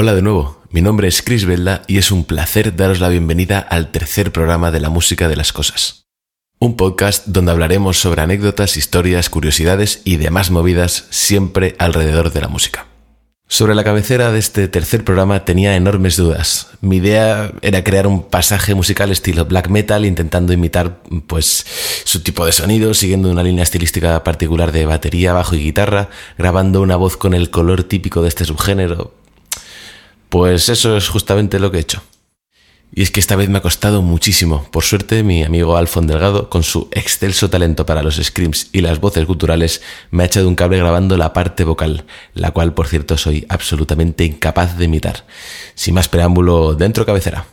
Hola de nuevo, mi nombre es Chris Velda y es un placer daros la bienvenida al tercer programa de la música de las cosas. Un podcast donde hablaremos sobre anécdotas, historias, curiosidades y demás movidas siempre alrededor de la música. Sobre la cabecera de este tercer programa tenía enormes dudas. Mi idea era crear un pasaje musical estilo black metal intentando imitar pues su tipo de sonido, siguiendo una línea estilística particular de batería, bajo y guitarra, grabando una voz con el color típico de este subgénero. Pues eso es justamente lo que he hecho. Y es que esta vez me ha costado muchísimo. Por suerte, mi amigo Alfon Delgado, con su excelso talento para los screams y las voces guturales, me ha echado un cable grabando la parte vocal, la cual, por cierto, soy absolutamente incapaz de imitar. Sin más preámbulo, dentro cabecera.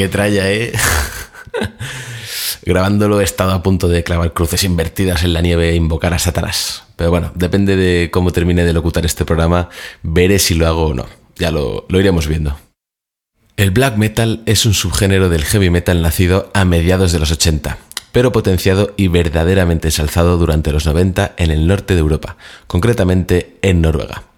Que traya, ¿eh? Grabándolo he estado a punto de clavar cruces invertidas en la nieve e invocar a Satanás. Pero bueno, depende de cómo termine de locutar este programa, veré si lo hago o no. Ya lo, lo iremos viendo. El black metal es un subgénero del heavy metal nacido a mediados de los 80, pero potenciado y verdaderamente ensalzado durante los 90 en el norte de Europa, concretamente en Noruega.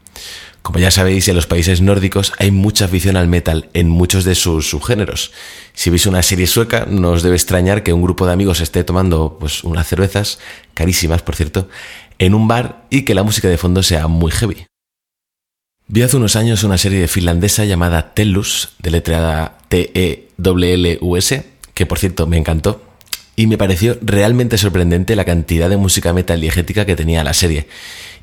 Como ya sabéis, en los países nórdicos hay mucha afición al metal en muchos de sus subgéneros. Si veis una serie sueca, no os debe extrañar que un grupo de amigos esté tomando pues, unas cervezas, carísimas por cierto, en un bar y que la música de fondo sea muy heavy. Vi hace unos años una serie finlandesa llamada Tellus, deletreada T-E-L-L-U-S, que por cierto me encantó, y me pareció realmente sorprendente la cantidad de música metal diegética que tenía la serie.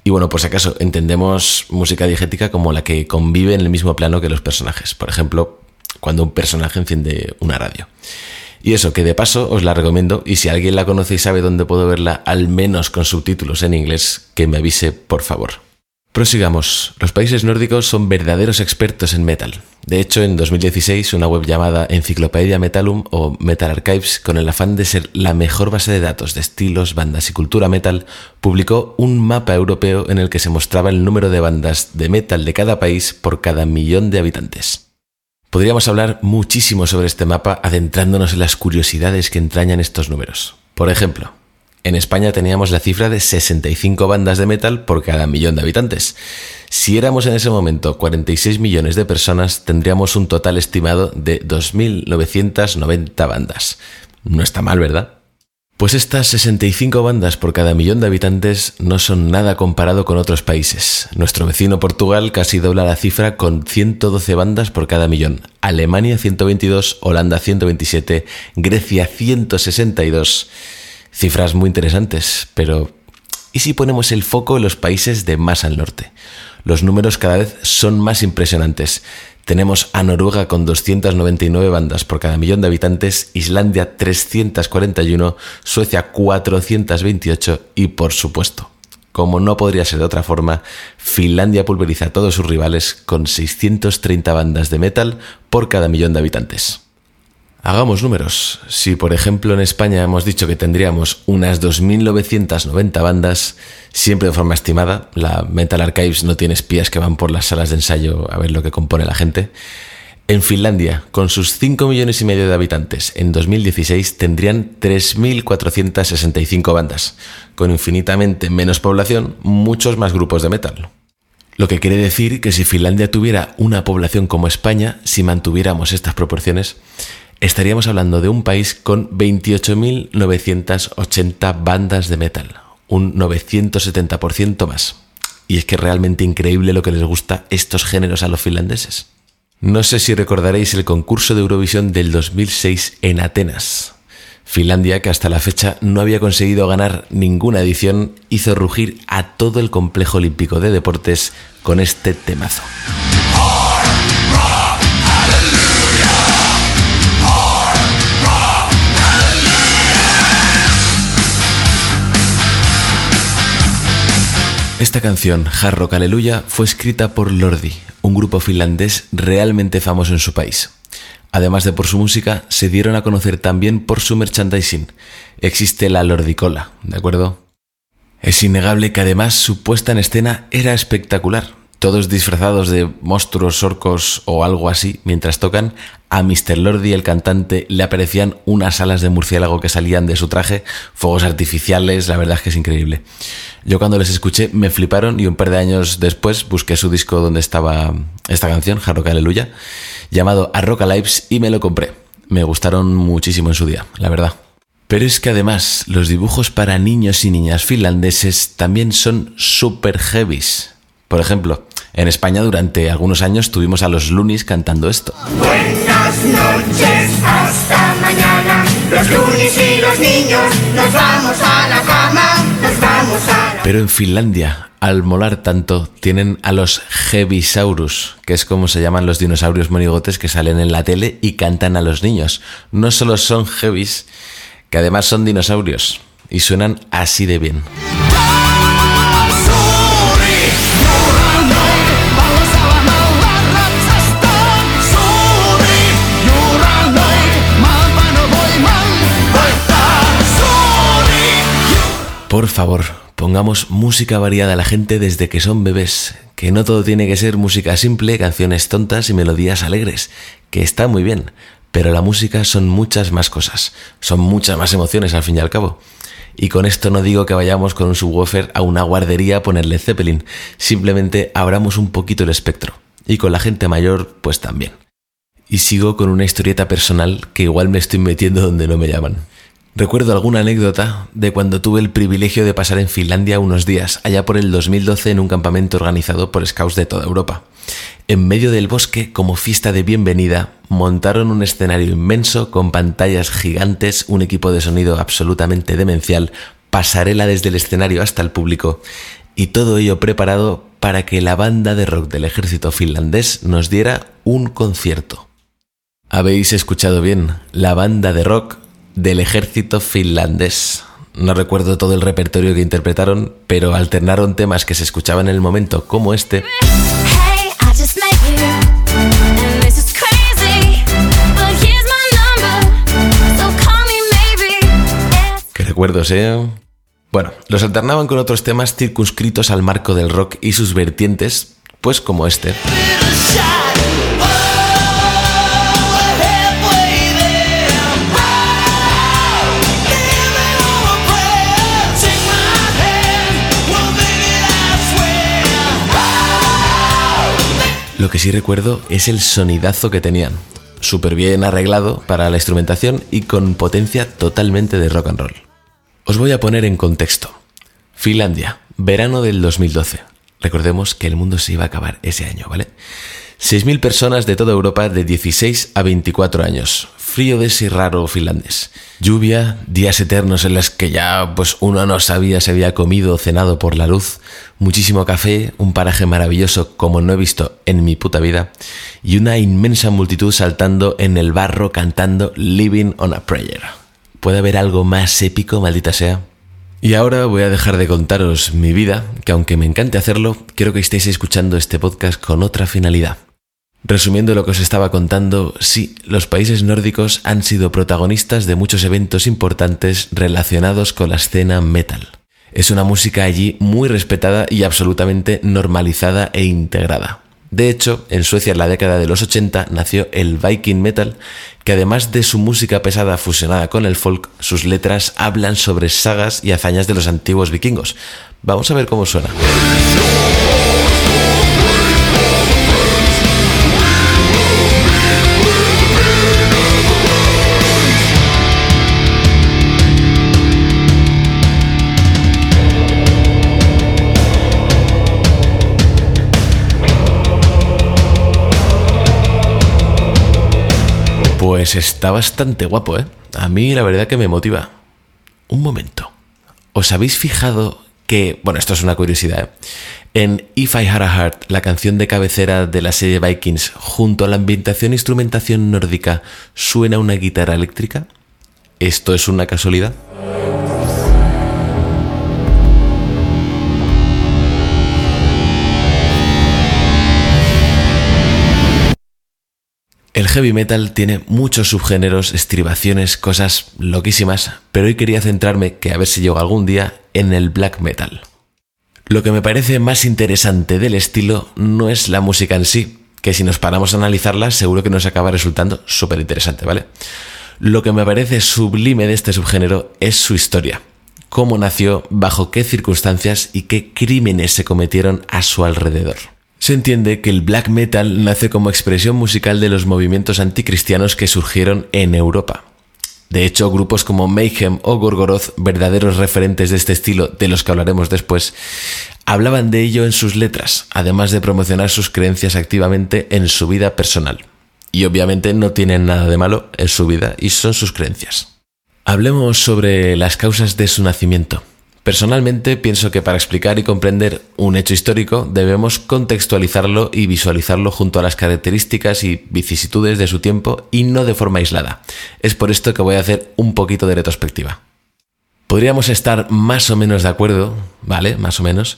Y bueno, por si acaso, entendemos música diegética como la que convive en el mismo plano que los personajes. Por ejemplo, cuando un personaje enciende una radio. Y eso, que de paso os la recomiendo y si alguien la conoce y sabe dónde puedo verla, al menos con subtítulos en inglés, que me avise, por favor. Prosigamos. Los países nórdicos son verdaderos expertos en metal. De hecho, en 2016, una web llamada Enciclopedia Metalum o Metal Archives, con el afán de ser la mejor base de datos de estilos, bandas y cultura metal, publicó un mapa europeo en el que se mostraba el número de bandas de metal de cada país por cada millón de habitantes. Podríamos hablar muchísimo sobre este mapa adentrándonos en las curiosidades que entrañan estos números. Por ejemplo, en España teníamos la cifra de 65 bandas de metal por cada millón de habitantes. Si éramos en ese momento 46 millones de personas, tendríamos un total estimado de 2.990 bandas. No está mal, ¿verdad? Pues estas 65 bandas por cada millón de habitantes no son nada comparado con otros países. Nuestro vecino Portugal casi dobla la cifra con 112 bandas por cada millón. Alemania 122, Holanda 127, Grecia 162. Cifras muy interesantes, pero ¿y si ponemos el foco en los países de más al norte? Los números cada vez son más impresionantes. Tenemos a Noruega con 299 bandas por cada millón de habitantes, Islandia 341, Suecia 428 y por supuesto, como no podría ser de otra forma, Finlandia pulveriza a todos sus rivales con 630 bandas de metal por cada millón de habitantes. Hagamos números. Si, por ejemplo, en España hemos dicho que tendríamos unas 2.990 bandas, siempre de forma estimada, la Metal Archives no tiene espías que van por las salas de ensayo a ver lo que compone la gente. En Finlandia, con sus 5 millones y medio de habitantes, en 2016 tendrían 3.465 bandas, con infinitamente menos población, muchos más grupos de metal. Lo que quiere decir que si Finlandia tuviera una población como España, si mantuviéramos estas proporciones, estaríamos hablando de un país con 28.980 bandas de metal, un 970% más. Y es que realmente increíble lo que les gusta estos géneros a los finlandeses. No sé si recordaréis el concurso de Eurovisión del 2006 en Atenas. Finlandia, que hasta la fecha no había conseguido ganar ninguna edición, hizo rugir a todo el complejo olímpico de deportes con este temazo. Esta canción, Hard Rock Aleluya, fue escrita por Lordi, un grupo finlandés realmente famoso en su país. Además de por su música, se dieron a conocer también por su merchandising. Existe la Lordicola, ¿de acuerdo? Es innegable que además su puesta en escena era espectacular todos disfrazados de monstruos, orcos o algo así, mientras tocan, a Mr. Lordi, el cantante, le aparecían unas alas de murciélago que salían de su traje, fuegos artificiales, la verdad es que es increíble. Yo cuando les escuché me fliparon y un par de años después busqué su disco donde estaba esta canción, Hard Rock Aleluya, llamado A Rock Lives y me lo compré. Me gustaron muchísimo en su día, la verdad. Pero es que además los dibujos para niños y niñas finlandeses también son super heavies. Por ejemplo, en España durante algunos años tuvimos a los Lunis cantando esto. Buenas noches, hasta mañana. Los Lunis y los niños nos vamos a la cama, nos vamos a la... Pero en Finlandia, al molar tanto, tienen a los Heavisaurus, que es como se llaman los dinosaurios monigotes que salen en la tele y cantan a los niños. No solo son heavies, que además son dinosaurios y suenan así de bien. Por favor, pongamos música variada a la gente desde que son bebés, que no todo tiene que ser música simple, canciones tontas y melodías alegres, que está muy bien, pero la música son muchas más cosas, son muchas más emociones al fin y al cabo. Y con esto no digo que vayamos con un subwoofer a una guardería a ponerle Zeppelin, simplemente abramos un poquito el espectro. Y con la gente mayor, pues también. Y sigo con una historieta personal que igual me estoy metiendo donde no me llaman. Recuerdo alguna anécdota de cuando tuve el privilegio de pasar en Finlandia unos días, allá por el 2012 en un campamento organizado por scouts de toda Europa. En medio del bosque, como fiesta de bienvenida, montaron un escenario inmenso con pantallas gigantes, un equipo de sonido absolutamente demencial, pasarela desde el escenario hasta el público, y todo ello preparado para que la banda de rock del ejército finlandés nos diera un concierto. Habéis escuchado bien, la banda de rock del ejército finlandés. No recuerdo todo el repertorio que interpretaron, pero alternaron temas que se escuchaban en el momento como este. Qué recuerdos, ¿eh? Bueno, los alternaban con otros temas circunscritos al marco del rock y sus vertientes, pues como este. Lo que sí recuerdo es el sonidazo que tenían. Súper bien arreglado para la instrumentación y con potencia totalmente de rock and roll. Os voy a poner en contexto. Finlandia, verano del 2012. Recordemos que el mundo se iba a acabar ese año, ¿vale? 6.000 personas de toda Europa de 16 a 24 años frío de ese raro finlandés. Lluvia, días eternos en los que ya pues uno no sabía si había comido o cenado por la luz, muchísimo café, un paraje maravilloso como no he visto en mi puta vida, y una inmensa multitud saltando en el barro cantando Living on a Prayer. ¿Puede haber algo más épico, maldita sea? Y ahora voy a dejar de contaros mi vida, que aunque me encante hacerlo, quiero que estéis escuchando este podcast con otra finalidad. Resumiendo lo que os estaba contando, sí, los países nórdicos han sido protagonistas de muchos eventos importantes relacionados con la escena metal. Es una música allí muy respetada y absolutamente normalizada e integrada. De hecho, en Suecia en la década de los 80 nació el Viking Metal, que además de su música pesada fusionada con el folk, sus letras hablan sobre sagas y hazañas de los antiguos vikingos. Vamos a ver cómo suena. Pues está bastante guapo, ¿eh? A mí la verdad que me motiva. Un momento. ¿Os habéis fijado que, bueno, esto es una curiosidad, ¿eh? En If I Had a Heart, la canción de cabecera de la serie Vikings, junto a la ambientación e instrumentación nórdica, suena una guitarra eléctrica? ¿Esto es una casualidad? El heavy metal tiene muchos subgéneros, estribaciones, cosas loquísimas, pero hoy quería centrarme, que a ver si llego algún día, en el black metal. Lo que me parece más interesante del estilo no es la música en sí, que si nos paramos a analizarla seguro que nos acaba resultando súper interesante, ¿vale? Lo que me parece sublime de este subgénero es su historia. Cómo nació, bajo qué circunstancias y qué crímenes se cometieron a su alrededor. Se entiende que el black metal nace como expresión musical de los movimientos anticristianos que surgieron en Europa. De hecho, grupos como Mayhem o Gorgoroth, verdaderos referentes de este estilo de los que hablaremos después, hablaban de ello en sus letras, además de promocionar sus creencias activamente en su vida personal. Y obviamente no tienen nada de malo en su vida y son sus creencias. Hablemos sobre las causas de su nacimiento. Personalmente pienso que para explicar y comprender un hecho histórico debemos contextualizarlo y visualizarlo junto a las características y vicisitudes de su tiempo y no de forma aislada. Es por esto que voy a hacer un poquito de retrospectiva. Podríamos estar más o menos de acuerdo, ¿vale? Más o menos,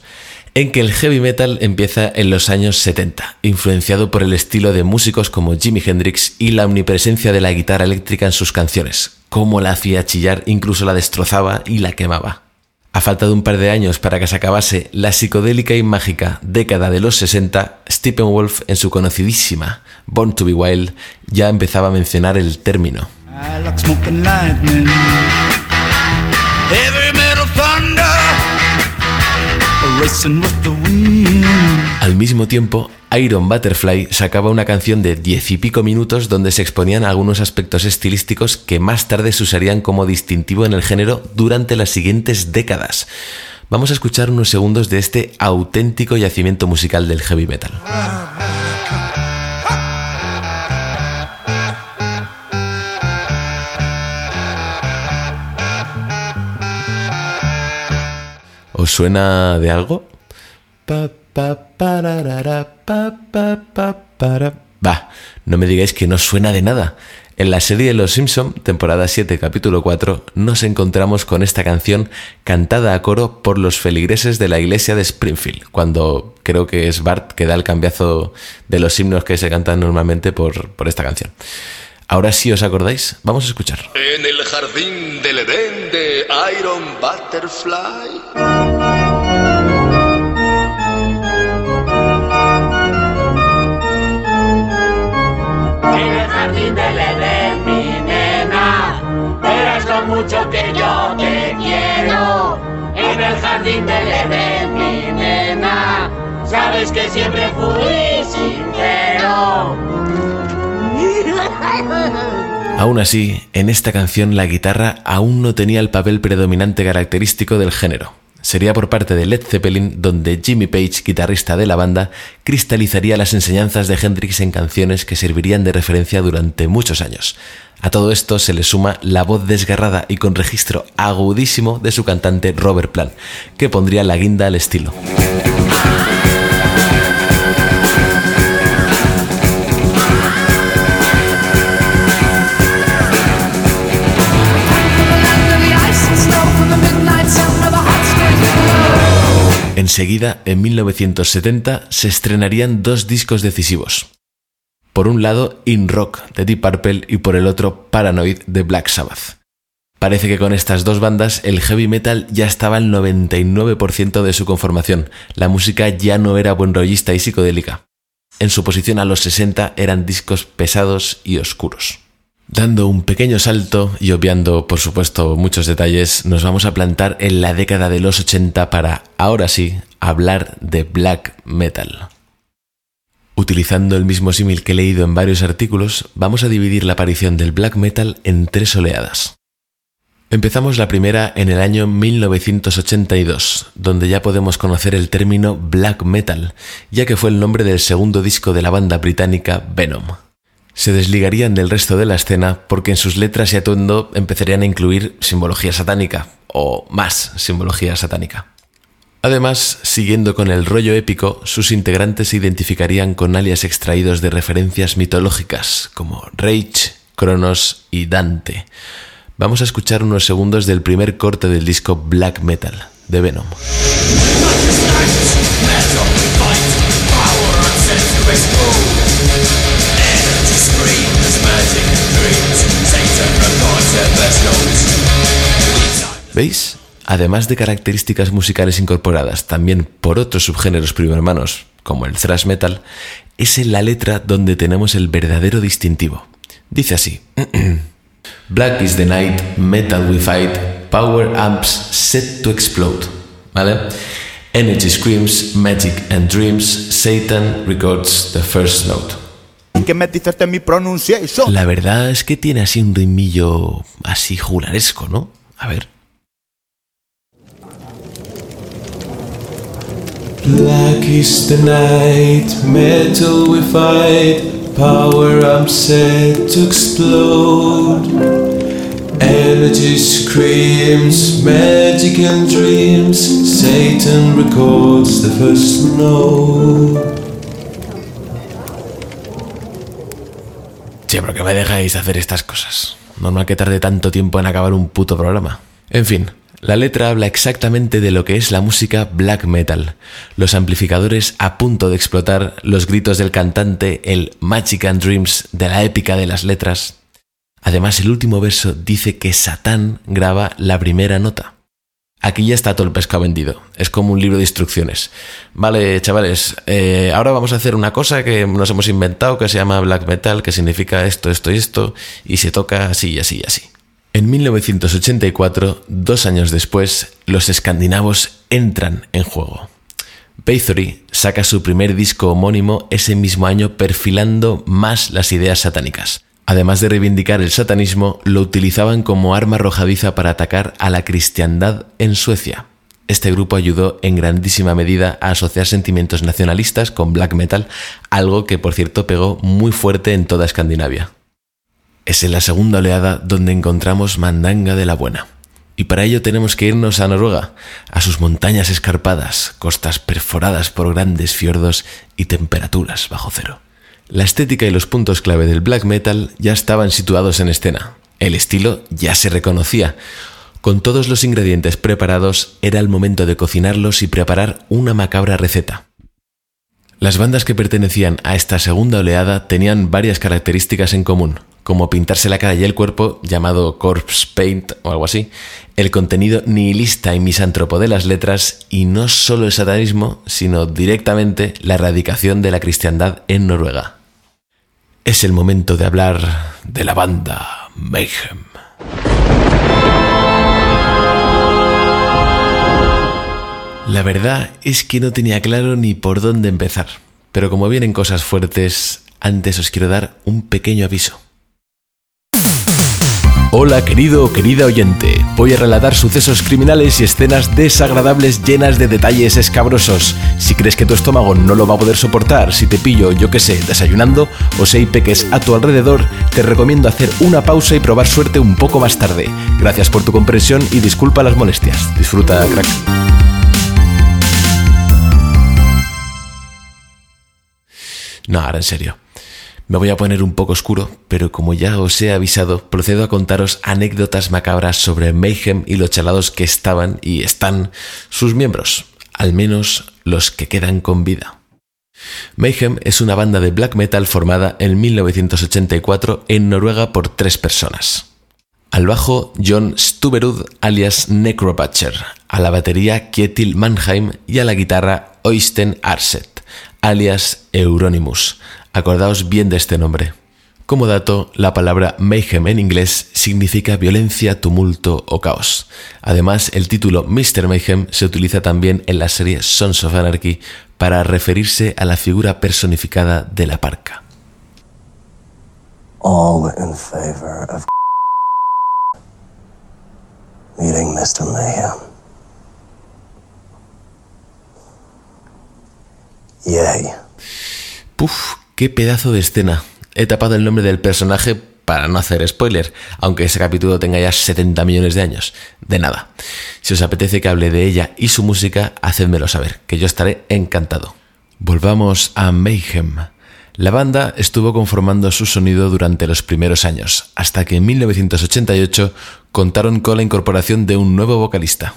en que el heavy metal empieza en los años 70, influenciado por el estilo de músicos como Jimi Hendrix y la omnipresencia de la guitarra eléctrica en sus canciones, cómo la hacía chillar, incluso la destrozaba y la quemaba. A falta de un par de años para que se acabase la psicodélica y mágica década de los 60, Steppenwolf en su conocidísima Born to be Wild ya empezaba a mencionar el término. Al mismo tiempo, Iron Butterfly sacaba una canción de diez y pico minutos donde se exponían algunos aspectos estilísticos que más tarde se usarían como distintivo en el género durante las siguientes décadas. Vamos a escuchar unos segundos de este auténtico yacimiento musical del heavy metal. ¿Os suena de algo? Va, no me digáis que no suena de nada. En la serie de Los Simpson, temporada 7, capítulo 4, nos encontramos con esta canción cantada a coro por los feligreses de la iglesia de Springfield, cuando creo que es Bart que da el cambiazo de los himnos que se cantan normalmente por, por esta canción. Ahora sí os acordáis, vamos a escuchar. En el jardín del Edén de Iron Butterfly. mucho que yo te quiero. En el jardín del Edén, mi nena, sabes que siempre fui sincero. Aún así, en esta canción la guitarra aún no tenía el papel predominante característico del género. Sería por parte de Led Zeppelin donde Jimmy Page, guitarrista de la banda, cristalizaría las enseñanzas de Hendrix en canciones que servirían de referencia durante muchos años. A todo esto se le suma la voz desgarrada y con registro agudísimo de su cantante Robert Plant, que pondría la guinda al estilo. Enseguida, en 1970, se estrenarían dos discos decisivos. Por un lado, In Rock de Deep Purple y por el otro, Paranoid de Black Sabbath. Parece que con estas dos bandas el heavy metal ya estaba al 99% de su conformación, la música ya no era buen rollista y psicodélica. En su posición a los 60 eran discos pesados y oscuros. Dando un pequeño salto y obviando, por supuesto, muchos detalles, nos vamos a plantar en la década de los 80 para, ahora sí, hablar de black metal. Utilizando el mismo símil que he leído en varios artículos, vamos a dividir la aparición del black metal en tres oleadas. Empezamos la primera en el año 1982, donde ya podemos conocer el término black metal, ya que fue el nombre del segundo disco de la banda británica Venom se desligarían del resto de la escena porque en sus letras y atuendo empezarían a incluir simbología satánica, o más simbología satánica. Además, siguiendo con el rollo épico, sus integrantes se identificarían con alias extraídos de referencias mitológicas como Rage, Cronos y Dante. Vamos a escuchar unos segundos del primer corte del disco Black Metal de Venom. ¿Veis? Además de características musicales incorporadas también por otros subgéneros primermanos, como el thrash metal, es en la letra donde tenemos el verdadero distintivo. Dice así: Black is the night, metal we fight, power amps set to explode. ¿Vale? Energy screams, magic and dreams, Satan records the first note. ¿Qué me dices de mi pronunciación? La verdad es que tiene así un ritmillo así juglaresco, ¿no? A ver. Black is the night, metal we fight, power I'm set to explode. Energy screams, magic and dreams, Satan records the first note. Pero que me dejáis hacer estas cosas. Normal que tarde tanto tiempo en acabar un puto programa. En fin, la letra habla exactamente de lo que es la música black metal, los amplificadores a punto de explotar, los gritos del cantante, el Magic and Dreams de la épica de las letras. Además, el último verso dice que Satán graba la primera nota. Aquí ya está todo el pescado vendido. Es como un libro de instrucciones. Vale, chavales, eh, ahora vamos a hacer una cosa que nos hemos inventado que se llama black metal, que significa esto, esto y esto, y se toca así y así y así. En 1984, dos años después, los escandinavos entran en juego. Bathory saca su primer disco homónimo ese mismo año perfilando más las ideas satánicas. Además de reivindicar el satanismo, lo utilizaban como arma arrojadiza para atacar a la cristiandad en Suecia. Este grupo ayudó en grandísima medida a asociar sentimientos nacionalistas con black metal, algo que por cierto pegó muy fuerte en toda Escandinavia. Es en la segunda oleada donde encontramos mandanga de la buena. Y para ello tenemos que irnos a Noruega, a sus montañas escarpadas, costas perforadas por grandes fiordos y temperaturas bajo cero. La estética y los puntos clave del black metal ya estaban situados en escena. El estilo ya se reconocía. Con todos los ingredientes preparados, era el momento de cocinarlos y preparar una macabra receta. Las bandas que pertenecían a esta segunda oleada tenían varias características en común, como pintarse la cara y el cuerpo, llamado corpse paint o algo así, el contenido nihilista y misántropo de las letras y no solo el satanismo, sino directamente la erradicación de la cristiandad en Noruega. Es el momento de hablar de la banda Mayhem. La verdad es que no tenía claro ni por dónde empezar, pero como vienen cosas fuertes, antes os quiero dar un pequeño aviso. Hola querido o querida oyente, voy a relatar sucesos criminales y escenas desagradables llenas de detalles escabrosos. Si crees que tu estómago no lo va a poder soportar, si te pillo, yo que sé, desayunando o si hay peques a tu alrededor, te recomiendo hacer una pausa y probar suerte un poco más tarde. Gracias por tu comprensión y disculpa las molestias. Disfruta, crack. No, ahora en serio. Me voy a poner un poco oscuro, pero como ya os he avisado, procedo a contaros anécdotas macabras sobre Mayhem y los chalados que estaban y están sus miembros, al menos los que quedan con vida. Mayhem es una banda de black metal formada en 1984 en Noruega por tres personas. Al bajo, John Stuberud alias Necrobutcher, a la batería Kjetil Mannheim y a la guitarra Oysten Arset, alias Euronymous. Acordaos bien de este nombre. Como dato, la palabra mayhem en inglés significa violencia, tumulto o caos. Además, el título Mr. Mayhem se utiliza también en la serie Sons of Anarchy para referirse a la figura personificada de la parca. all in favor of meeting Mr. Mayhem. Yay. Puf, qué pedazo de escena. He tapado el nombre del personaje para no hacer spoiler, aunque ese capítulo tenga ya 70 millones de años. De nada. Si os apetece que hable de ella y su música, hacedmelo saber, que yo estaré encantado. Volvamos a Mayhem. La banda estuvo conformando su sonido durante los primeros años, hasta que en 1988 contaron con la incorporación de un nuevo vocalista.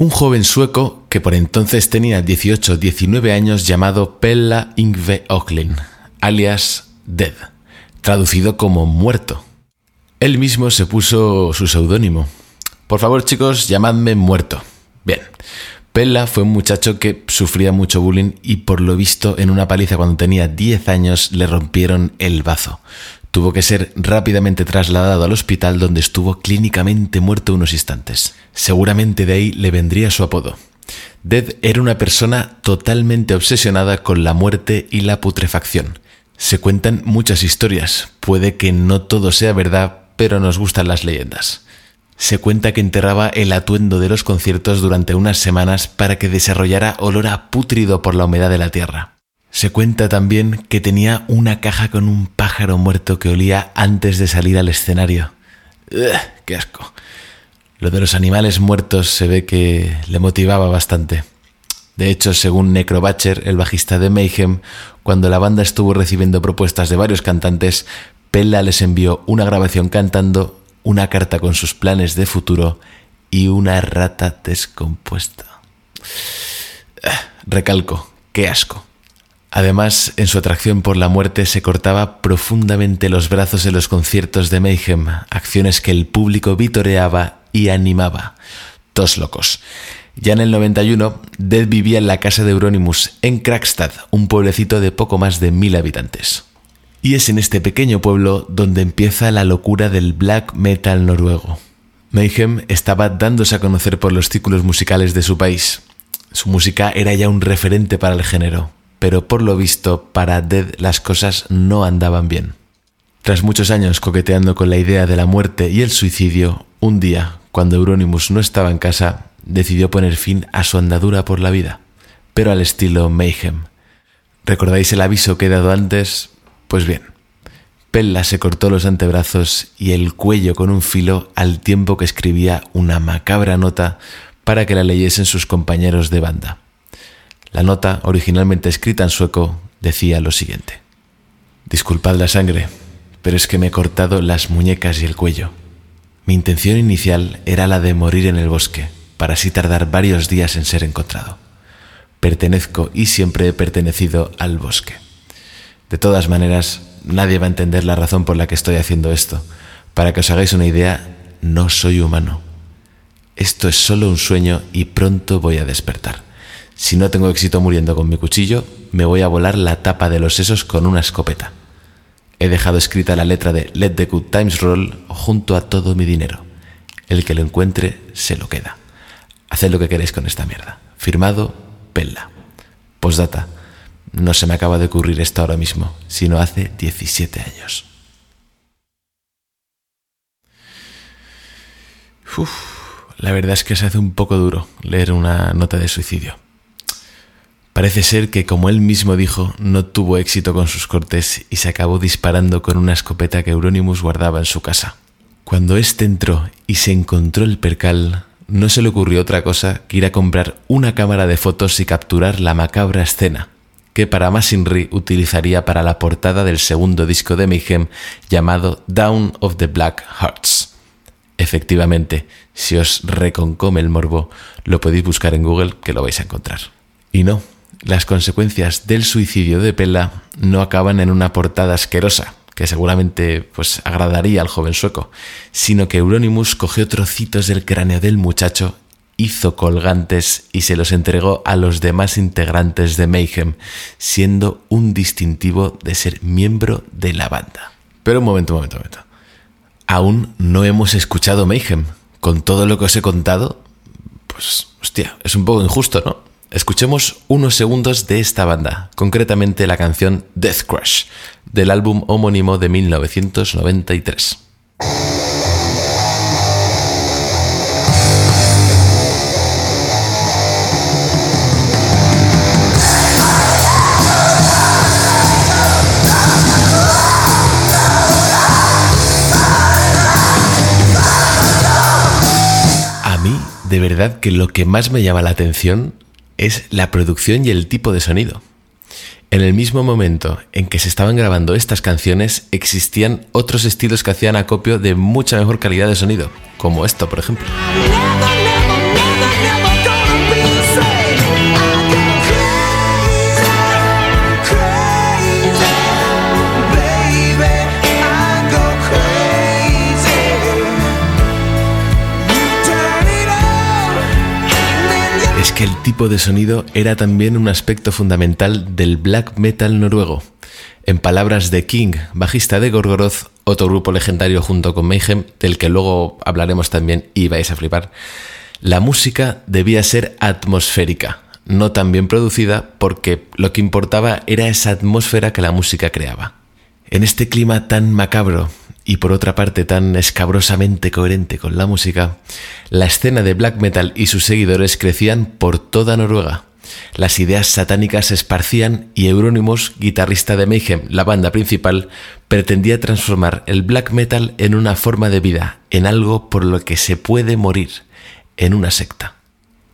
Un joven sueco que por entonces tenía 18-19 años llamado Pella Ingve Oklin, alias Dead, traducido como muerto. Él mismo se puso su seudónimo. Por favor, chicos, llamadme muerto. Bien. Pella fue un muchacho que sufría mucho bullying y por lo visto en una paliza cuando tenía 10 años le rompieron el bazo. Tuvo que ser rápidamente trasladado al hospital donde estuvo clínicamente muerto unos instantes. Seguramente de ahí le vendría su apodo. Dead era una persona totalmente obsesionada con la muerte y la putrefacción. Se cuentan muchas historias, puede que no todo sea verdad, pero nos gustan las leyendas. Se cuenta que enterraba el atuendo de los conciertos durante unas semanas para que desarrollara olor a pútrido por la humedad de la tierra. Se cuenta también que tenía una caja con un pájaro muerto que olía antes de salir al escenario. ¡Qué asco! Lo de los animales muertos se ve que le motivaba bastante. De hecho, según Necrobatcher, el bajista de Mayhem, cuando la banda estuvo recibiendo propuestas de varios cantantes, Pella les envió una grabación cantando una carta con sus planes de futuro y una rata descompuesta. Recalco, qué asco. Además, en su atracción por la muerte se cortaba profundamente los brazos en los conciertos de Mayhem, acciones que el público vitoreaba y animaba. Dos locos. Ya en el 91, Dead vivía en la casa de Euronymous, en Krakstad, un pueblecito de poco más de mil habitantes. Y es en este pequeño pueblo donde empieza la locura del black metal noruego. Mayhem estaba dándose a conocer por los círculos musicales de su país. Su música era ya un referente para el género, pero por lo visto para Dead las cosas no andaban bien. Tras muchos años coqueteando con la idea de la muerte y el suicidio, un día, cuando Euronymous no estaba en casa, decidió poner fin a su andadura por la vida, pero al estilo Mayhem. ¿Recordáis el aviso que he dado antes? Pues bien, Pella se cortó los antebrazos y el cuello con un filo al tiempo que escribía una macabra nota para que la leyesen sus compañeros de banda. La nota, originalmente escrita en sueco, decía lo siguiente. Disculpad la sangre, pero es que me he cortado las muñecas y el cuello. Mi intención inicial era la de morir en el bosque, para así tardar varios días en ser encontrado. Pertenezco y siempre he pertenecido al bosque. De todas maneras, nadie va a entender la razón por la que estoy haciendo esto. Para que os hagáis una idea, no soy humano. Esto es solo un sueño y pronto voy a despertar. Si no tengo éxito muriendo con mi cuchillo, me voy a volar la tapa de los sesos con una escopeta. He dejado escrita la letra de Let the Good Times Roll junto a todo mi dinero. El que lo encuentre se lo queda. Haced lo que queréis con esta mierda. Firmado, Pella. Postdata. No se me acaba de ocurrir esto ahora mismo, sino hace 17 años. Uf, la verdad es que se hace un poco duro leer una nota de suicidio. Parece ser que, como él mismo dijo, no tuvo éxito con sus cortes y se acabó disparando con una escopeta que Euronymous guardaba en su casa. Cuando éste entró y se encontró el percal, no se le ocurrió otra cosa que ir a comprar una cámara de fotos y capturar la macabra escena, que para Masinri utilizaría para la portada del segundo disco de Mayhem llamado Down of the Black Hearts. Efectivamente, si os reconcome el morbo, lo podéis buscar en Google que lo vais a encontrar. Y no, las consecuencias del suicidio de Pella no acaban en una portada asquerosa, que seguramente pues agradaría al joven sueco, sino que Euronymous cogió trocitos del cráneo del muchacho, hizo colgantes y se los entregó a los demás integrantes de Mayhem, siendo un distintivo de ser miembro de la banda. Pero un momento, un momento, un momento. Aún no hemos escuchado Mayhem. Con todo lo que os he contado, pues, hostia, es un poco injusto, ¿no? Escuchemos unos segundos de esta banda, concretamente la canción Death Crush, del álbum homónimo de 1993. A mí, de verdad que lo que más me llama la atención es la producción y el tipo de sonido. En el mismo momento en que se estaban grabando estas canciones, existían otros estilos que hacían acopio de mucha mejor calidad de sonido, como esto, por ejemplo. Tipo de sonido era también un aspecto fundamental del black metal noruego. En palabras de King, bajista de Gorgoroth, otro grupo legendario junto con Mayhem, del que luego hablaremos también y vais a flipar, la música debía ser atmosférica, no tan bien producida porque lo que importaba era esa atmósfera que la música creaba. En este clima tan macabro y por otra parte tan escabrosamente coherente con la música, la escena de black metal y sus seguidores crecían por toda Noruega. Las ideas satánicas se esparcían y Euronymous, guitarrista de Mayhem, la banda principal, pretendía transformar el black metal en una forma de vida, en algo por lo que se puede morir, en una secta.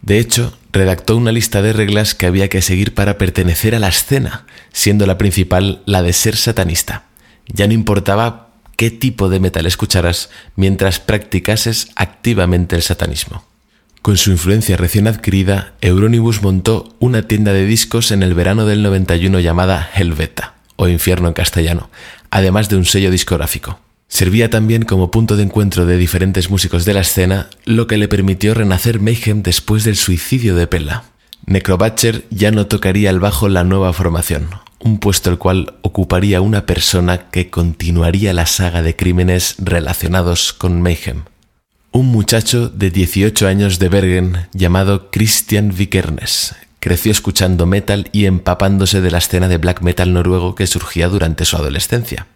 De hecho, redactó una lista de reglas que había que seguir para pertenecer a la escena, siendo la principal la de ser satanista. Ya no importaba qué tipo de metal escucharas mientras practicases activamente el satanismo. Con su influencia recién adquirida, Euronymous montó una tienda de discos en el verano del 91 llamada Helveta, o Infierno en castellano, además de un sello discográfico. Servía también como punto de encuentro de diferentes músicos de la escena, lo que le permitió renacer Mayhem después del suicidio de Pella. Necrobatcher ya no tocaría el bajo la nueva formación, un puesto el cual ocuparía una persona que continuaría la saga de crímenes relacionados con Mayhem un muchacho de 18 años de Bergen llamado Christian Vikernes. Creció escuchando metal y empapándose de la escena de black metal noruego que surgía durante su adolescencia.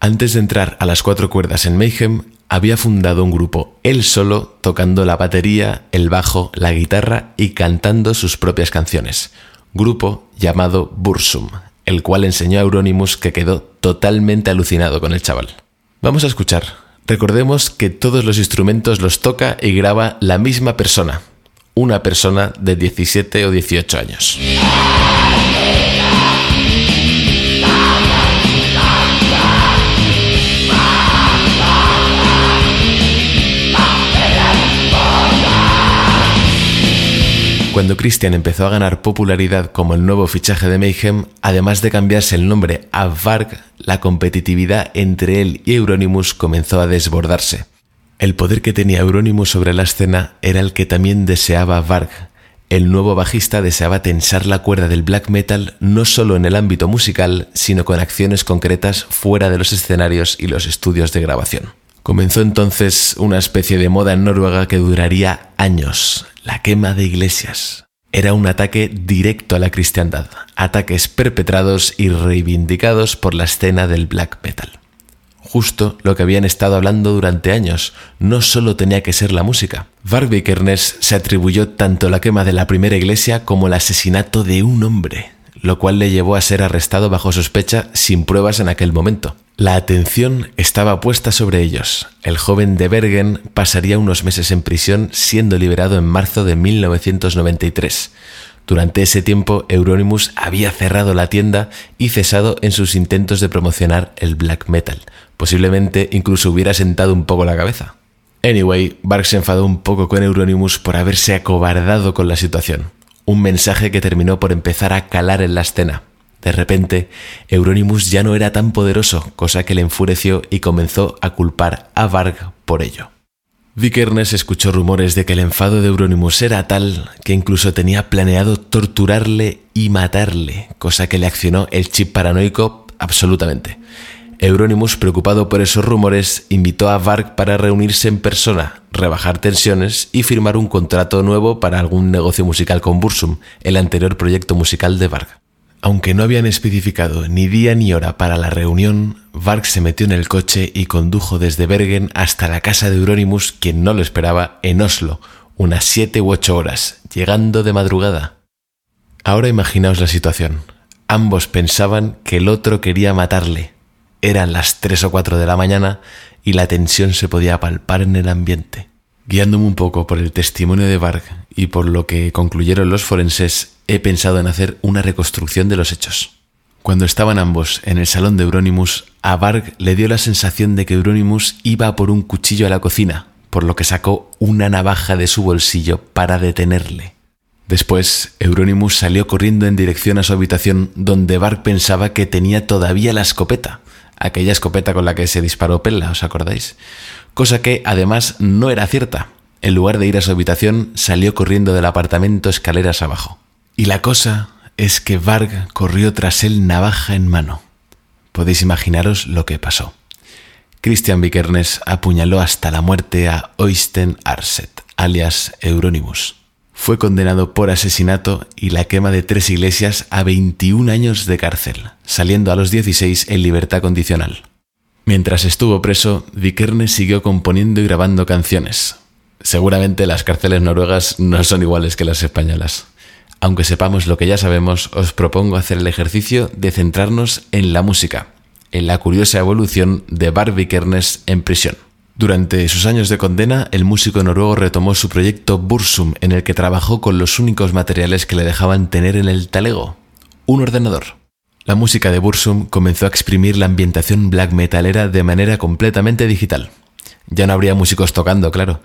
Antes de entrar a las cuatro cuerdas en Mayhem, había fundado un grupo él solo tocando la batería, el bajo, la guitarra y cantando sus propias canciones. Grupo llamado Bursum, el cual enseñó a Euronymous que quedó totalmente alucinado con el chaval. Vamos a escuchar Recordemos que todos los instrumentos los toca y graba la misma persona, una persona de 17 o 18 años. Cuando Christian empezó a ganar popularidad como el nuevo fichaje de Mayhem, además de cambiarse el nombre a Varg, la competitividad entre él y Euronymous comenzó a desbordarse. El poder que tenía Euronymous sobre la escena era el que también deseaba Varg. El nuevo bajista deseaba tensar la cuerda del black metal no solo en el ámbito musical, sino con acciones concretas fuera de los escenarios y los estudios de grabación. Comenzó entonces una especie de moda en Noruega que duraría años, la quema de iglesias. Era un ataque directo a la cristiandad, ataques perpetrados y reivindicados por la escena del black metal. Justo lo que habían estado hablando durante años, no solo tenía que ser la música. Vikernes se atribuyó tanto la quema de la primera iglesia como el asesinato de un hombre, lo cual le llevó a ser arrestado bajo sospecha sin pruebas en aquel momento. La atención estaba puesta sobre ellos. El joven de Bergen pasaría unos meses en prisión siendo liberado en marzo de 1993. Durante ese tiempo, Euronymous había cerrado la tienda y cesado en sus intentos de promocionar el black metal. Posiblemente incluso hubiera sentado un poco la cabeza. Anyway, Bark se enfadó un poco con Euronymous por haberse acobardado con la situación. Un mensaje que terminó por empezar a calar en la escena. De repente, Euronymous ya no era tan poderoso, cosa que le enfureció y comenzó a culpar a Varg por ello. Vikernes escuchó rumores de que el enfado de Euronymous era tal que incluso tenía planeado torturarle y matarle, cosa que le accionó el chip paranoico absolutamente. Euronymous, preocupado por esos rumores, invitó a Varg para reunirse en persona, rebajar tensiones y firmar un contrato nuevo para algún negocio musical con Bursum, el anterior proyecto musical de Varg. Aunque no habían especificado ni día ni hora para la reunión, Varg se metió en el coche y condujo desde Bergen hasta la casa de Euronymous, quien no lo esperaba, en Oslo, unas siete u ocho horas, llegando de madrugada. Ahora imaginaos la situación. Ambos pensaban que el otro quería matarle. Eran las tres o cuatro de la mañana y la tensión se podía palpar en el ambiente. Guiándome un poco por el testimonio de Varg y por lo que concluyeron los forenses, he pensado en hacer una reconstrucción de los hechos. Cuando estaban ambos en el salón de Euronymous, a Varg le dio la sensación de que Euronymous iba por un cuchillo a la cocina, por lo que sacó una navaja de su bolsillo para detenerle. Después, Euronymous salió corriendo en dirección a su habitación donde Varg pensaba que tenía todavía la escopeta, aquella escopeta con la que se disparó Pella, ¿os acordáis? Cosa que además no era cierta. En lugar de ir a su habitación, salió corriendo del apartamento escaleras abajo. Y la cosa es que Varg corrió tras él navaja en mano. Podéis imaginaros lo que pasó. Christian Vikernes apuñaló hasta la muerte a Oysten Arset, alias Euronymous. Fue condenado por asesinato y la quema de tres iglesias a 21 años de cárcel, saliendo a los 16 en libertad condicional. Mientras estuvo preso, Vikernes siguió componiendo y grabando canciones. Seguramente las cárceles noruegas no son iguales que las españolas. Aunque sepamos lo que ya sabemos, os propongo hacer el ejercicio de centrarnos en la música, en la curiosa evolución de Barbie Kernes en prisión. Durante sus años de condena, el músico noruego retomó su proyecto Bursum, en el que trabajó con los únicos materiales que le dejaban tener en el talego, un ordenador. La música de Bursum comenzó a exprimir la ambientación black metalera de manera completamente digital. Ya no habría músicos tocando, claro,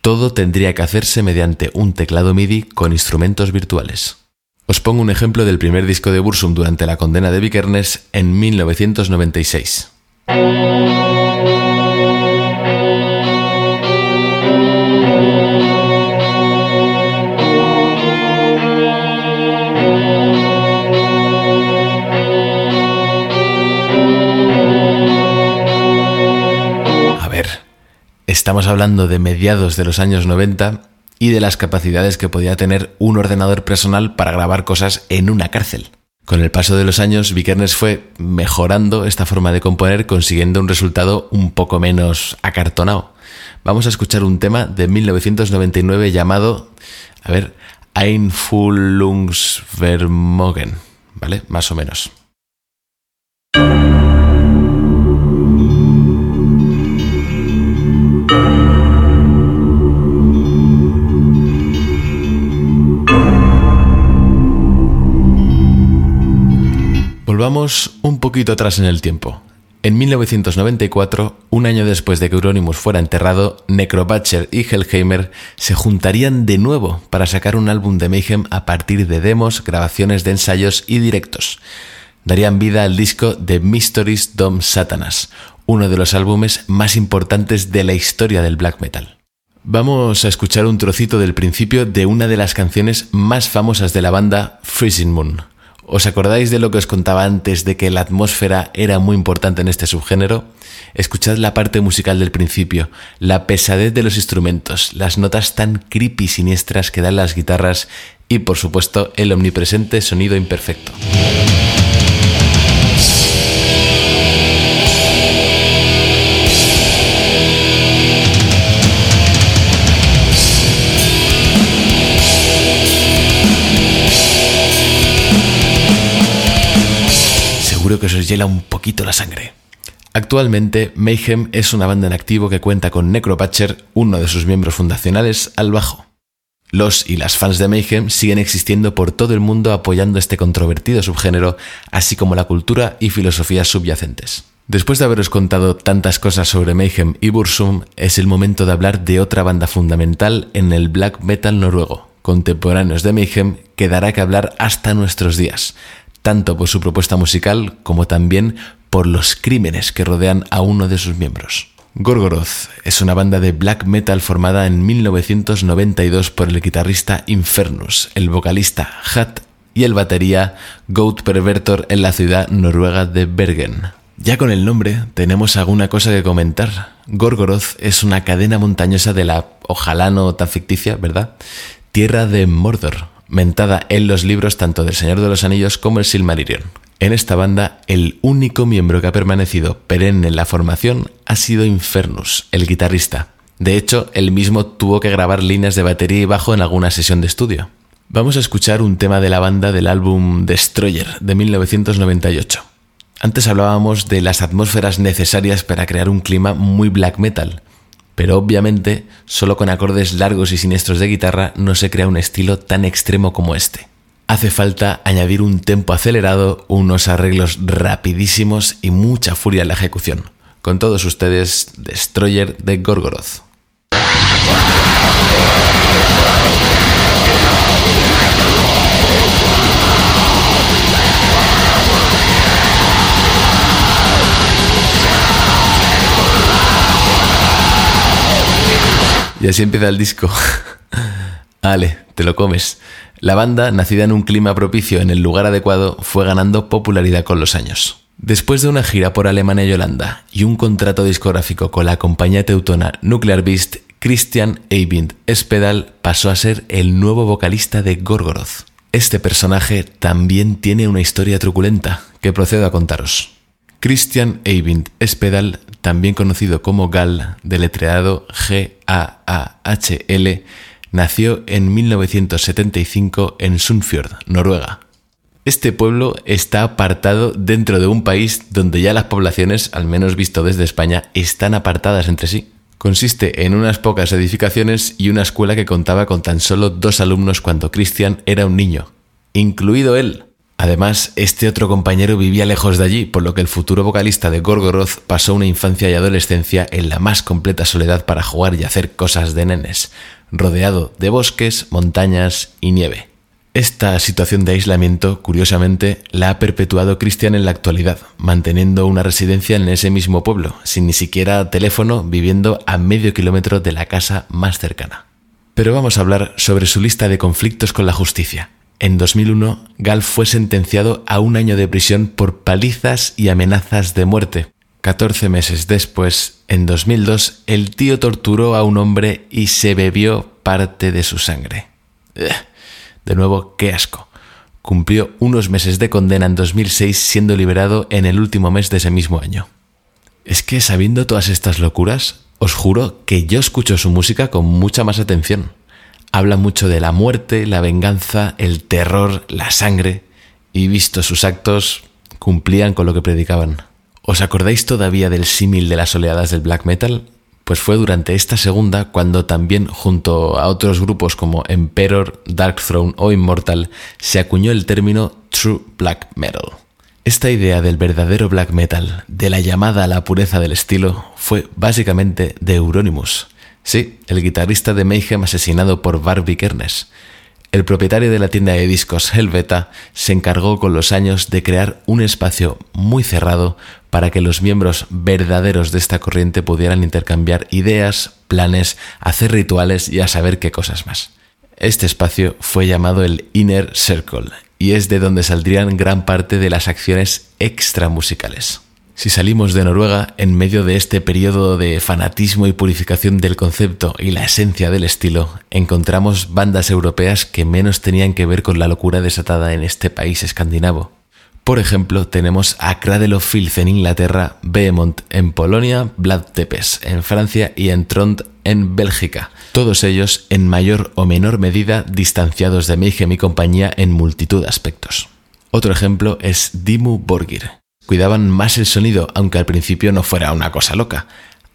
todo tendría que hacerse mediante un teclado MIDI con instrumentos virtuales. Os pongo un ejemplo del primer disco de Bursum durante la condena de Vikernes en 1996. Estamos hablando de mediados de los años 90 y de las capacidades que podía tener un ordenador personal para grabar cosas en una cárcel. Con el paso de los años, Vikernes fue mejorando esta forma de componer, consiguiendo un resultado un poco menos acartonado. Vamos a escuchar un tema de 1999 llamado, a ver, Einfühlungsvermogen, ¿vale? Más o menos. Volvamos un poquito atrás en el tiempo. En 1994, un año después de que Euronymous fuera enterrado, Necrobatcher y Hellheimer se juntarían de nuevo para sacar un álbum de Mayhem a partir de demos, grabaciones de ensayos y directos. Darían vida al disco The Mysteries Dom Satanas, uno de los álbumes más importantes de la historia del black metal. Vamos a escuchar un trocito del principio de una de las canciones más famosas de la banda, Freezing Moon. ¿Os acordáis de lo que os contaba antes de que la atmósfera era muy importante en este subgénero? Escuchad la parte musical del principio, la pesadez de los instrumentos, las notas tan creepy siniestras que dan las guitarras y por supuesto el omnipresente sonido imperfecto. Que os hiela un poquito la sangre. Actualmente, Mayhem es una banda en activo que cuenta con Necropatcher, uno de sus miembros fundacionales, al bajo. Los y las fans de Mayhem siguen existiendo por todo el mundo apoyando este controvertido subgénero, así como la cultura y filosofías subyacentes. Después de haberos contado tantas cosas sobre Mayhem y Bursum, es el momento de hablar de otra banda fundamental en el black metal noruego, contemporáneos de Mayhem, que dará que hablar hasta nuestros días tanto por su propuesta musical como también por los crímenes que rodean a uno de sus miembros. Gorgoroth es una banda de black metal formada en 1992 por el guitarrista Infernus, el vocalista Hat y el batería Goat Pervertor en la ciudad noruega de Bergen. Ya con el nombre tenemos alguna cosa que comentar. Gorgoroth es una cadena montañosa de la, ojalá no tan ficticia, ¿verdad? Tierra de Mordor, mentada en los libros tanto del Señor de los Anillos como el Silmarillion. En esta banda, el único miembro que ha permanecido perenne en la formación ha sido Infernus, el guitarrista. De hecho, él mismo tuvo que grabar líneas de batería y bajo en alguna sesión de estudio. Vamos a escuchar un tema de la banda del álbum Destroyer de 1998. Antes hablábamos de las atmósferas necesarias para crear un clima muy black metal, pero obviamente solo con acordes largos y siniestros de guitarra no se crea un estilo tan extremo como este. Hace falta añadir un tempo acelerado, unos arreglos rapidísimos y mucha furia en la ejecución. Con todos ustedes, Destroyer de Gorgoroth. Y así empieza el disco. Vale, te lo comes. La banda, nacida en un clima propicio en el lugar adecuado, fue ganando popularidad con los años. Después de una gira por Alemania y Holanda y un contrato discográfico con la compañía teutona Nuclear Beast, Christian Eivind Espedal pasó a ser el nuevo vocalista de Gorgoroth. Este personaje también tiene una historia truculenta que procedo a contaros. Christian Eivind Espedal, también conocido como Gal, deletreado G-A-A-H-L, nació en 1975 en Sundfjord, Noruega. Este pueblo está apartado dentro de un país donde ya las poblaciones, al menos visto desde España, están apartadas entre sí. Consiste en unas pocas edificaciones y una escuela que contaba con tan solo dos alumnos cuando Christian era un niño, incluido él. Además, este otro compañero vivía lejos de allí, por lo que el futuro vocalista de Gorgoroth pasó una infancia y adolescencia en la más completa soledad para jugar y hacer cosas de nenes, rodeado de bosques, montañas y nieve. Esta situación de aislamiento, curiosamente, la ha perpetuado Cristian en la actualidad, manteniendo una residencia en ese mismo pueblo, sin ni siquiera teléfono, viviendo a medio kilómetro de la casa más cercana. Pero vamos a hablar sobre su lista de conflictos con la justicia. En 2001, Gal fue sentenciado a un año de prisión por palizas y amenazas de muerte. 14 meses después, en 2002, el tío torturó a un hombre y se bebió parte de su sangre. De nuevo, qué asco. Cumplió unos meses de condena en 2006 siendo liberado en el último mes de ese mismo año. Es que sabiendo todas estas locuras, os juro que yo escucho su música con mucha más atención. Habla mucho de la muerte, la venganza, el terror, la sangre, y visto sus actos, cumplían con lo que predicaban. ¿Os acordáis todavía del símil de las oleadas del black metal? Pues fue durante esta segunda cuando también junto a otros grupos como Emperor, Darkthrone o Immortal se acuñó el término True Black Metal. Esta idea del verdadero black metal, de la llamada a la pureza del estilo, fue básicamente de Euronymous. Sí, el guitarrista de Mayhem asesinado por Barbie Kernes. El propietario de la tienda de discos Helveta se encargó con los años de crear un espacio muy cerrado para que los miembros verdaderos de esta corriente pudieran intercambiar ideas, planes, hacer rituales y a saber qué cosas más. Este espacio fue llamado el Inner Circle y es de donde saldrían gran parte de las acciones extramusicales. Si salimos de Noruega en medio de este periodo de fanatismo y purificación del concepto y la esencia del estilo, encontramos bandas europeas que menos tenían que ver con la locura desatada en este país escandinavo. Por ejemplo, tenemos a Cradle of Filth en Inglaterra, Behemoth en Polonia, Blood Tepes en Francia y Entrond en Bélgica, todos ellos en mayor o menor medida distanciados de Mayhem y compañía en multitud de aspectos. Otro ejemplo es Dimu Borgir, Cuidaban más el sonido, aunque al principio no fuera una cosa loca.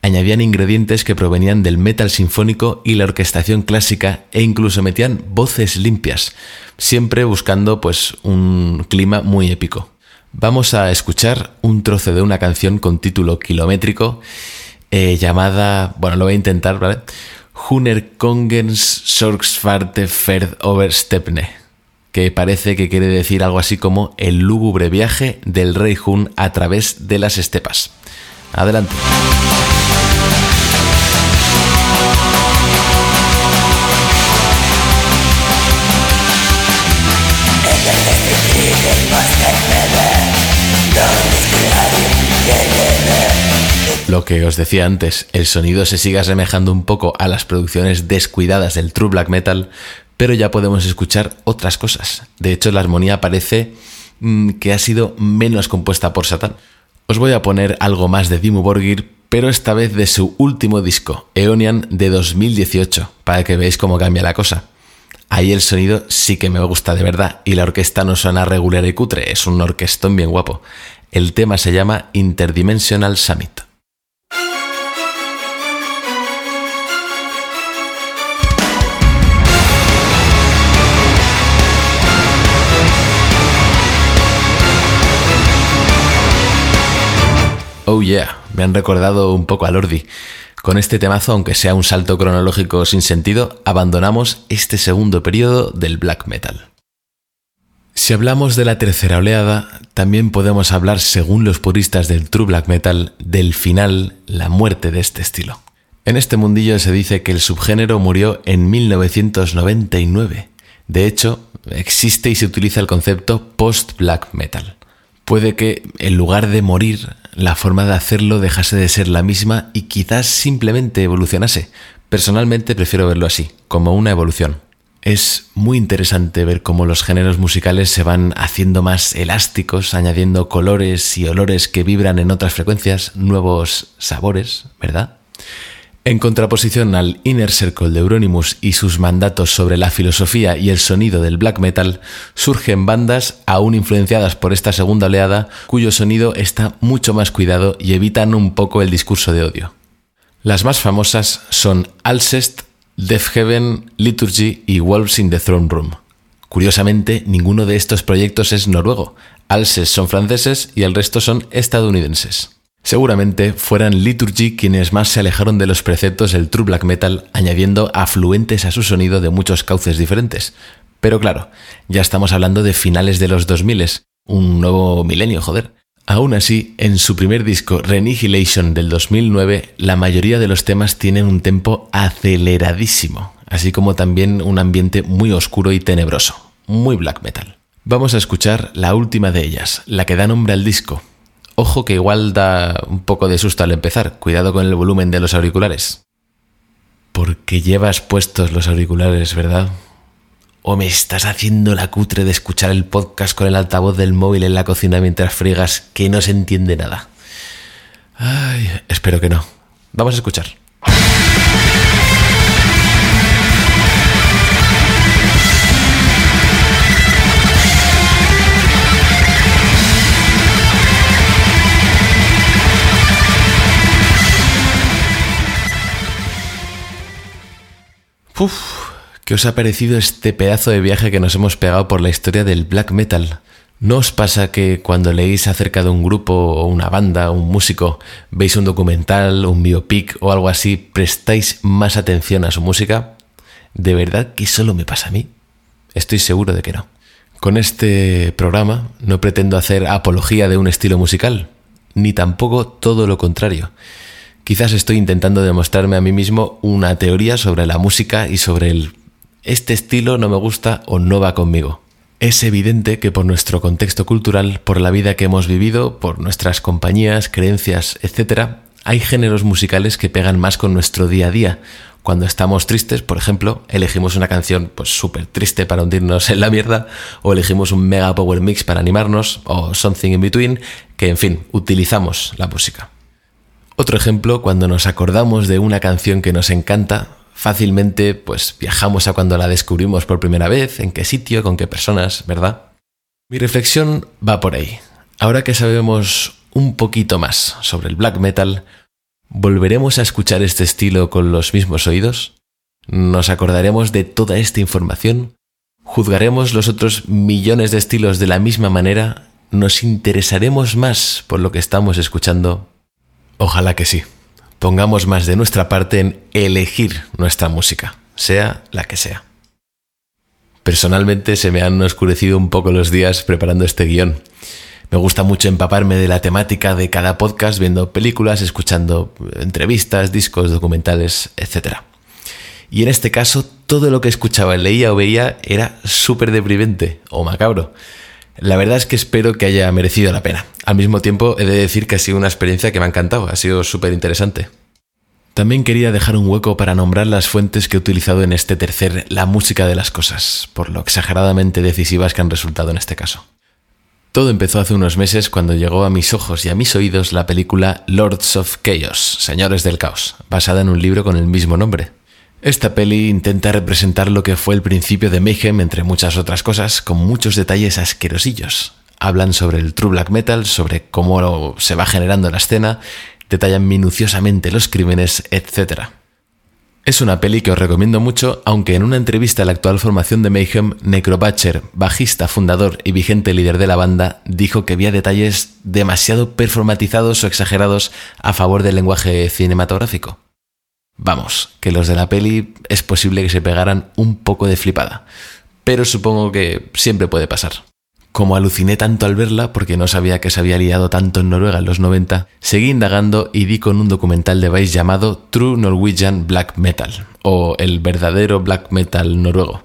Añadían ingredientes que provenían del metal sinfónico y la orquestación clásica e incluso metían voces limpias, siempre buscando pues un clima muy épico. Vamos a escuchar un trozo de una canción con título kilométrico eh, llamada, bueno, lo voy a intentar, ¿vale? Huner Kongens Sorgsvarte Ferd Overstepne que parece que quiere decir algo así como el lúgubre viaje del rey Hun a través de las estepas. Adelante. Lo que os decía antes, el sonido se sigue asemejando un poco a las producciones descuidadas del true black metal, pero ya podemos escuchar otras cosas. De hecho, la armonía parece mm, que ha sido menos compuesta por Satán. Os voy a poner algo más de Dimmu Borgir, pero esta vez de su último disco, Eonian de 2018, para que veáis cómo cambia la cosa. Ahí el sonido sí que me gusta de verdad y la orquesta no suena regular y cutre, es un orquestón bien guapo. El tema se llama Interdimensional Summit. Oh yeah, me han recordado un poco a Lordi. Con este temazo, aunque sea un salto cronológico sin sentido, abandonamos este segundo periodo del black metal. Si hablamos de la tercera oleada, también podemos hablar, según los puristas del true black metal, del final, la muerte de este estilo. En este mundillo se dice que el subgénero murió en 1999. De hecho, existe y se utiliza el concepto post-black metal. Puede que, en lugar de morir, la forma de hacerlo dejase de ser la misma y quizás simplemente evolucionase. Personalmente prefiero verlo así, como una evolución. Es muy interesante ver cómo los géneros musicales se van haciendo más elásticos, añadiendo colores y olores que vibran en otras frecuencias, nuevos sabores, ¿verdad? En contraposición al Inner Circle de Euronymous y sus mandatos sobre la filosofía y el sonido del black metal, surgen bandas aún influenciadas por esta segunda oleada cuyo sonido está mucho más cuidado y evitan un poco el discurso de odio. Las más famosas son Alcest, Death Heaven, Liturgy y Wolves in the Throne Room. Curiosamente, ninguno de estos proyectos es noruego. Alcest son franceses y el resto son estadounidenses. Seguramente fueran Liturgy quienes más se alejaron de los preceptos del true black metal, añadiendo afluentes a su sonido de muchos cauces diferentes. Pero claro, ya estamos hablando de finales de los 2000, un nuevo milenio, joder. Aún así, en su primer disco Renihilation del 2009, la mayoría de los temas tienen un tempo aceleradísimo, así como también un ambiente muy oscuro y tenebroso, muy black metal. Vamos a escuchar la última de ellas, la que da nombre al disco. Ojo que igual da un poco de susto al empezar, cuidado con el volumen de los auriculares. Porque llevas puestos los auriculares, ¿verdad? ¿O me estás haciendo la cutre de escuchar el podcast con el altavoz del móvil en la cocina mientras friegas que no se entiende nada? Ay, espero que no. Vamos a escuchar. Uf, ¿Qué os ha parecido este pedazo de viaje que nos hemos pegado por la historia del black metal? ¿No os pasa que cuando leéis acerca de un grupo o una banda, un músico, veis un documental, un biopic o algo así, prestáis más atención a su música? ¿De verdad que solo me pasa a mí? Estoy seguro de que no. Con este programa no pretendo hacer apología de un estilo musical, ni tampoco todo lo contrario. Quizás estoy intentando demostrarme a mí mismo una teoría sobre la música y sobre el este estilo no me gusta o no va conmigo. Es evidente que por nuestro contexto cultural, por la vida que hemos vivido, por nuestras compañías, creencias, etc., hay géneros musicales que pegan más con nuestro día a día. Cuando estamos tristes, por ejemplo, elegimos una canción pues súper triste para hundirnos en la mierda, o elegimos un mega power mix para animarnos, o something in between, que en fin, utilizamos la música. Otro ejemplo, cuando nos acordamos de una canción que nos encanta, fácilmente pues viajamos a cuando la descubrimos por primera vez, en qué sitio, con qué personas, ¿verdad? Mi reflexión va por ahí. Ahora que sabemos un poquito más sobre el black metal, ¿volveremos a escuchar este estilo con los mismos oídos? ¿Nos acordaremos de toda esta información? ¿Juzgaremos los otros millones de estilos de la misma manera? ¿Nos interesaremos más por lo que estamos escuchando? Ojalá que sí pongamos más de nuestra parte en elegir nuestra música, sea la que sea. Personalmente se me han oscurecido un poco los días preparando este guion. Me gusta mucho empaparme de la temática de cada podcast, viendo películas, escuchando entrevistas, discos, documentales, etc. Y en este caso, todo lo que escuchaba, leía o veía era súper deprimente o macabro. La verdad es que espero que haya merecido la pena. Al mismo tiempo, he de decir que ha sido una experiencia que me ha encantado, ha sido súper interesante. También quería dejar un hueco para nombrar las fuentes que he utilizado en este tercer La música de las cosas, por lo exageradamente decisivas que han resultado en este caso. Todo empezó hace unos meses cuando llegó a mis ojos y a mis oídos la película Lords of Chaos, Señores del Caos, basada en un libro con el mismo nombre. Esta peli intenta representar lo que fue el principio de Mayhem, entre muchas otras cosas, con muchos detalles asquerosillos. Hablan sobre el true black metal, sobre cómo se va generando la escena, detallan minuciosamente los crímenes, etc. Es una peli que os recomiendo mucho, aunque en una entrevista a la actual formación de Mayhem, Necrobatcher, bajista, fundador y vigente líder de la banda, dijo que había detalles demasiado performatizados o exagerados a favor del lenguaje cinematográfico. Vamos, que los de la peli es posible que se pegaran un poco de flipada, pero supongo que siempre puede pasar. Como aluciné tanto al verla porque no sabía que se había liado tanto en Noruega en los 90, seguí indagando y di con un documental de Vice llamado True Norwegian Black Metal, o el verdadero black metal noruego,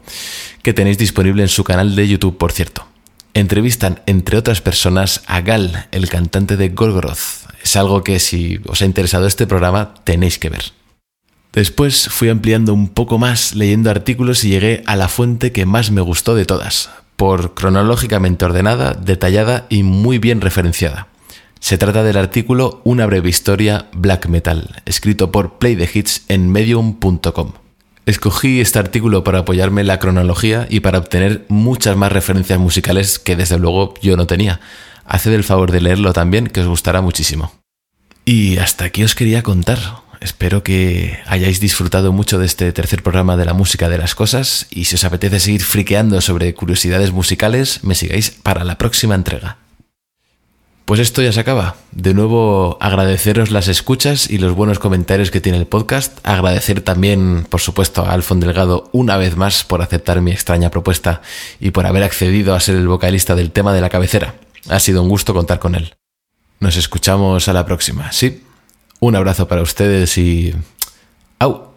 que tenéis disponible en su canal de YouTube, por cierto. Entrevistan, entre otras personas, a Gal, el cantante de Gorgoroth. Es algo que si os ha interesado este programa tenéis que ver. Después fui ampliando un poco más leyendo artículos y llegué a la fuente que más me gustó de todas, por cronológicamente ordenada, detallada y muy bien referenciada. Se trata del artículo Una breve historia Black Metal, escrito por Play the Hits en medium.com. Escogí este artículo para apoyarme en la cronología y para obtener muchas más referencias musicales que desde luego yo no tenía. Haced el favor de leerlo también, que os gustará muchísimo. Y hasta aquí os quería contar. Espero que hayáis disfrutado mucho de este tercer programa de la música de las cosas y si os apetece seguir friqueando sobre curiosidades musicales, me sigáis para la próxima entrega. Pues esto ya se acaba. De nuevo agradeceros las escuchas y los buenos comentarios que tiene el podcast. Agradecer también, por supuesto, a Alfon Delgado una vez más por aceptar mi extraña propuesta y por haber accedido a ser el vocalista del tema de la cabecera. Ha sido un gusto contar con él. Nos escuchamos a la próxima, ¿sí? Un abrazo para ustedes y... ¡Au!